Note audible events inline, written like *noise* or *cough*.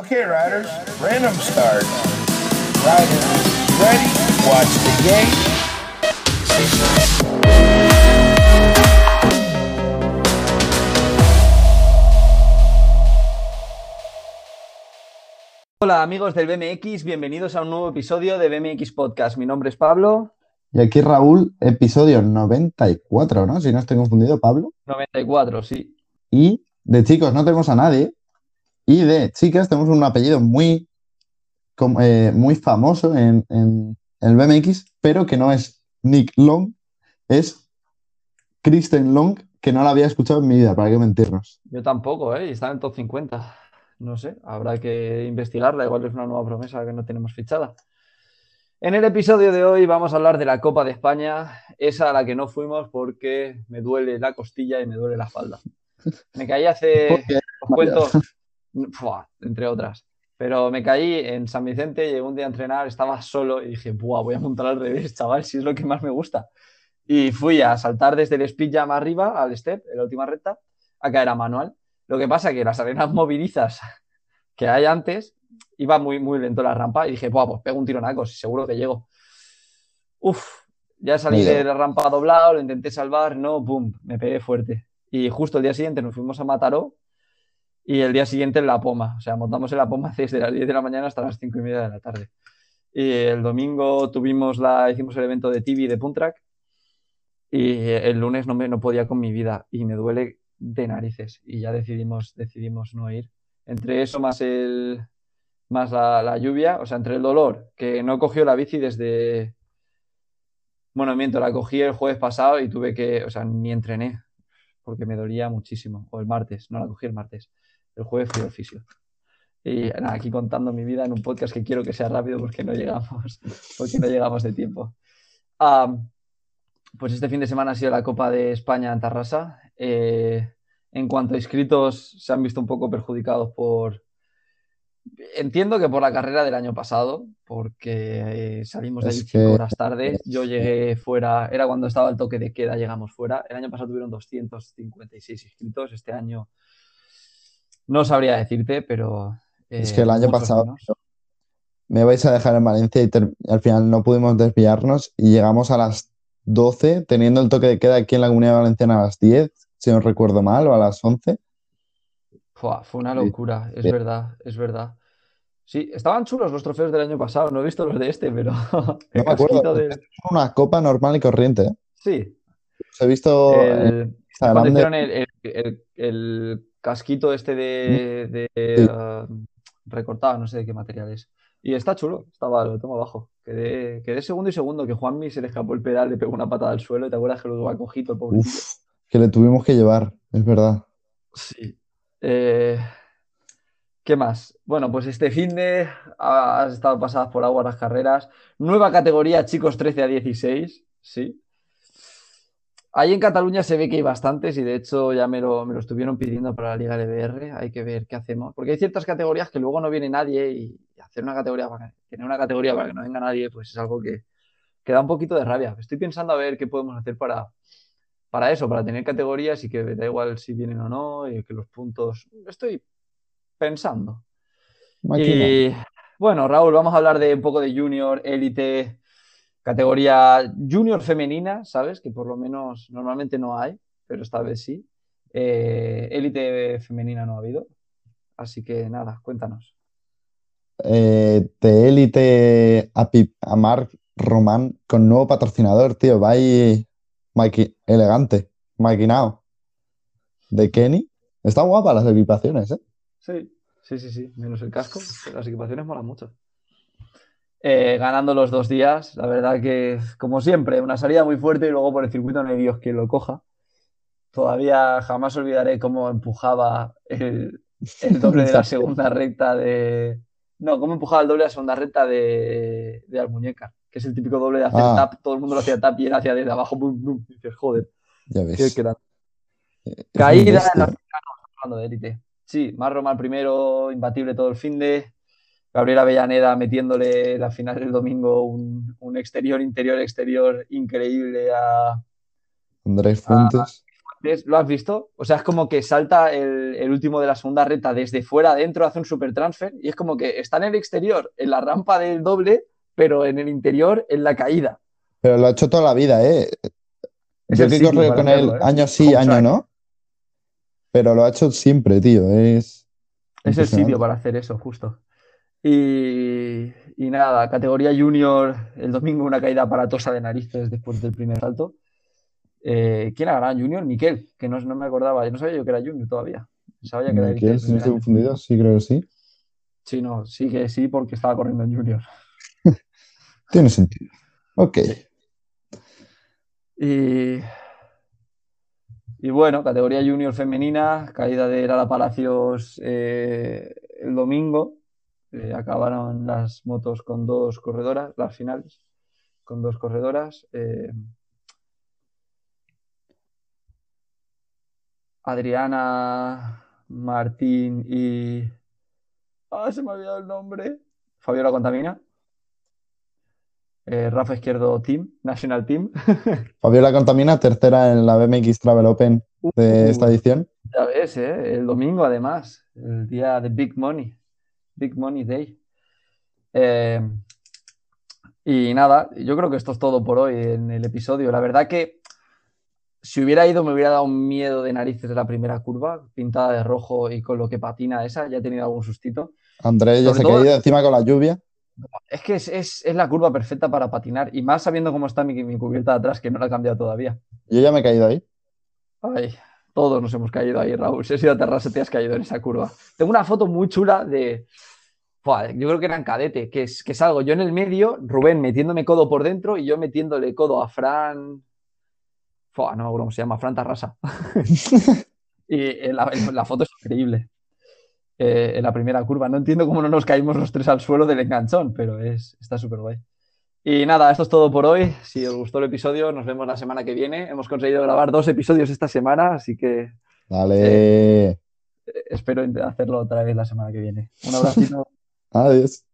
Okay, riders, random start. Riders, ready? Watch the game. Hola amigos del BMX, bienvenidos a un nuevo episodio de BMX Podcast. Mi nombre es Pablo. Y aquí Raúl, episodio 94, ¿no? Si no estoy confundido, Pablo. 94, sí. Y de chicos no tenemos a nadie. Y de chicas tenemos un apellido muy, eh, muy famoso en, en el BMX, pero que no es Nick Long, es Kristen Long, que no la había escuchado en mi vida, para qué mentirnos. Yo tampoco, ¿eh? Y está en el top 50. No sé, habrá que investigarla. Igual es una nueva promesa que no tenemos fichada. En el episodio de hoy vamos a hablar de la Copa de España, esa a la que no fuimos porque me duele la costilla y me duele la falda. Me caí hace, *laughs* os cuento, *laughs* Entre otras. Pero me caí en San Vicente, llegué un día a entrenar, estaba solo y dije, Buah, voy a montar al revés, chaval, si es lo que más me gusta. Y fui a saltar desde el speed jam arriba al step, en la última recta, a caer a manual. Lo que pasa que las arenas movilizas *laughs* que hay antes, iba muy, muy lento la rampa y dije, Buah, pues pego un tironaco, seguro que llego. Uf, ya salí Mira. de la rampa doblado, lo intenté salvar, no, boom, me pegué fuerte. Y justo el día siguiente nos fuimos a Mataró y el día siguiente en La Poma. O sea, montamos en La Poma desde las 10 de la mañana hasta las 5 y media de la tarde. Y el domingo tuvimos la, hicimos el evento de TV de Puntrack y el lunes no, me, no podía con mi vida y me duele de narices y ya decidimos, decidimos no ir. Entre eso más el más la, la lluvia, o sea, entre el dolor, que no cogió la bici desde... Bueno, miento, la cogí el jueves pasado y tuve que, o sea, ni entrené porque me dolía muchísimo. O el martes, no la cogí el martes. El jueves fui al fisio. Y nada, aquí contando mi vida en un podcast que quiero que sea rápido porque no llegamos, *laughs* porque no llegamos de tiempo. Am, pues este fin de semana ha sido la Copa de España en Tarrasa. Eh, en cuanto a inscritos, se han visto un poco perjudicados por. Entiendo que por la carrera del año pasado, porque eh, salimos de allí cinco que- horas tarde. Yo llegué fuera, era cuando estaba el toque de queda, llegamos fuera. El año pasado tuvieron 256 inscritos. Este año no sabría decirte, pero. Es eh, que el año pasado menos. me vais a dejar en Valencia y, al final no pudimos desviarnos y llegamos a las 12, teniendo el toque de queda aquí en la Comunidad Valenciana a las 10, si no recuerdo mal, o a las 11. Fua, fue una locura, es verdad, es verdad. Sí, estaban chulos los trofeos del año pasado, no he visto los de este, pero *laughs* No me acuerdo. Una copa normal y corriente, ¿eh? Sí, Os he visto en el, cuando Instagram de- hicieron el, el- el- el casquito este de, de, ah, recortado, no sé de qué material es. Y está chulo, estaba, lo tengo abajo. Quedé, quedé segundo y segundo, que Juanmi se le escapó el pedal, le pegó una patada al suelo, y te acuerdas que lo tuvo cojito el pobrecito. Uf, que le tuvimos que llevar, es verdad. Sí. Eh, ¿qué más? Bueno, pues este fin de has estado pasadas por agua las carreras. Nueva categoría, chicos, 13 a 16. Sí. Ahí en Cataluña se ve que hay bastantes y de hecho ya me lo, me lo estuvieron pidiendo para la Liga LBR. Hay que ver qué hacemos. Porque hay ciertas categorías que luego no viene nadie y hacer una categoría para tener una categoría para que no venga nadie, pues es algo que, que da un poquito de rabia. Estoy pensando a ver qué podemos hacer para, para eso, para tener categorías y que da igual si vienen o no, y que los puntos. Estoy pensando. Máquina. Y bueno, Raúl, vamos a hablar de un poco de junior, élite, categoría junior femenina, ¿sabes? Que por lo menos normalmente no hay, pero esta vez sí. Eh, élite femenina no ha habido. Así que nada, cuéntanos. Eh, de élite a, a Marc Román con nuevo patrocinador, tío. Va ahí maqui- elegante, maquinado. De Kenny. Están guapas las equipaciones, ¿eh? Sí, sí, sí, sí. Menos el casco. pero Las equipaciones molan mucho. Eh, ganando los dos días, la verdad que, como siempre, una salida muy fuerte y luego por el circuito no hay Dios quien lo coja. Todavía jamás olvidaré cómo empujaba el, el doble de la *laughs* segunda recta de. No, cómo empujaba el doble de la segunda recta de, de Almuñeca, que es el típico doble de hacer Ah. tap, todo el mundo lo hacía tap y él hacía desde abajo, boom, boom. Y dices, joder, Ya ves. Caída en la hablando de élite. Sí, más Román primero, imbatible todo el fin de. Gabriela Avellaneda metiéndole la final del domingo un, un exterior, interior, exterior increíble a Andrés Fuentes. ¿Lo has visto? O sea, es como que salta el, el último de la segunda recta desde fuera adentro, hace un super transfer y es como que está en el exterior, en la rampa del doble, pero en el interior, en la caída. Pero lo ha hecho toda la vida, ¿eh? Es Yo que con él ¿eh? año sí, Home año track. no. Pero lo ha hecho siempre, tío. Es, Es el sitio para hacer eso, justo. Y, y nada, categoría junior, el domingo una caída aparatosa de narices después del primer salto. Eh, ¿quién ha ganado junior? Miquel, que no, no me acordaba, yo no sabía yo que era junior todavía. Sabía que era Miquel, del si no estoy confundido, sí, creo que sí. Sí, no, sí que sí, porque estaba corriendo en junior. *laughs* Tiene sentido. Ok. Y, y bueno, categoría junior femenina, caída de Lara Palacios eh, el domingo. Eh, acabaron las motos con dos corredoras, las finales, con dos corredoras. eh, Adriana Martín y. Ah, se me ha olvidado el nombre. Fabiola Contamina. Eh, Rafa Izquierdo Team, National Team. *laughs* Fabiola Contamina, tercera en la BMX Travel Open de esta Uh, edición. Ya ves. El domingo además, el día de Big Money, Big Money Day. Eh, y nada, yo creo que esto es todo por hoy en el episodio. La verdad que si hubiera ido me hubiera dado un miedo de narices de la primera curva, pintada de rojo y con lo que patina esa, ya he tenido algún sustito. Andrés ya Sobre se ha todo- caído encima con la lluvia. Es que es, es- es la curva perfecta para patinar y más sabiendo cómo está mi, mi cubierta de atrás, que no la he cambiado todavía. Yo ya me he caído ahí. Ay, todos nos hemos caído ahí, Raúl. Si has ido a terraza, te has caído en esa curva. Tengo una foto muy chula de. Buah, yo creo que era en cadete, que, es, que salgo yo en el medio, Rubén metiéndome codo por dentro y yo metiéndole codo a Fran. Buah, no me acuerdo cómo se llama, Fran Tarrasa. *laughs* y eh, la, la foto es increíble. Eh, en la primera curva. No entiendo cómo no nos caímos los tres al suelo del enganchón, pero es, está súper guay. Y nada, esto es todo por hoy. Si os gustó el episodio, nos vemos la semana que viene. Hemos conseguido grabar dos episodios esta semana, así que Dale. eh, espero hacerlo otra vez la semana que viene. Un abracito. *laughs* Adiós.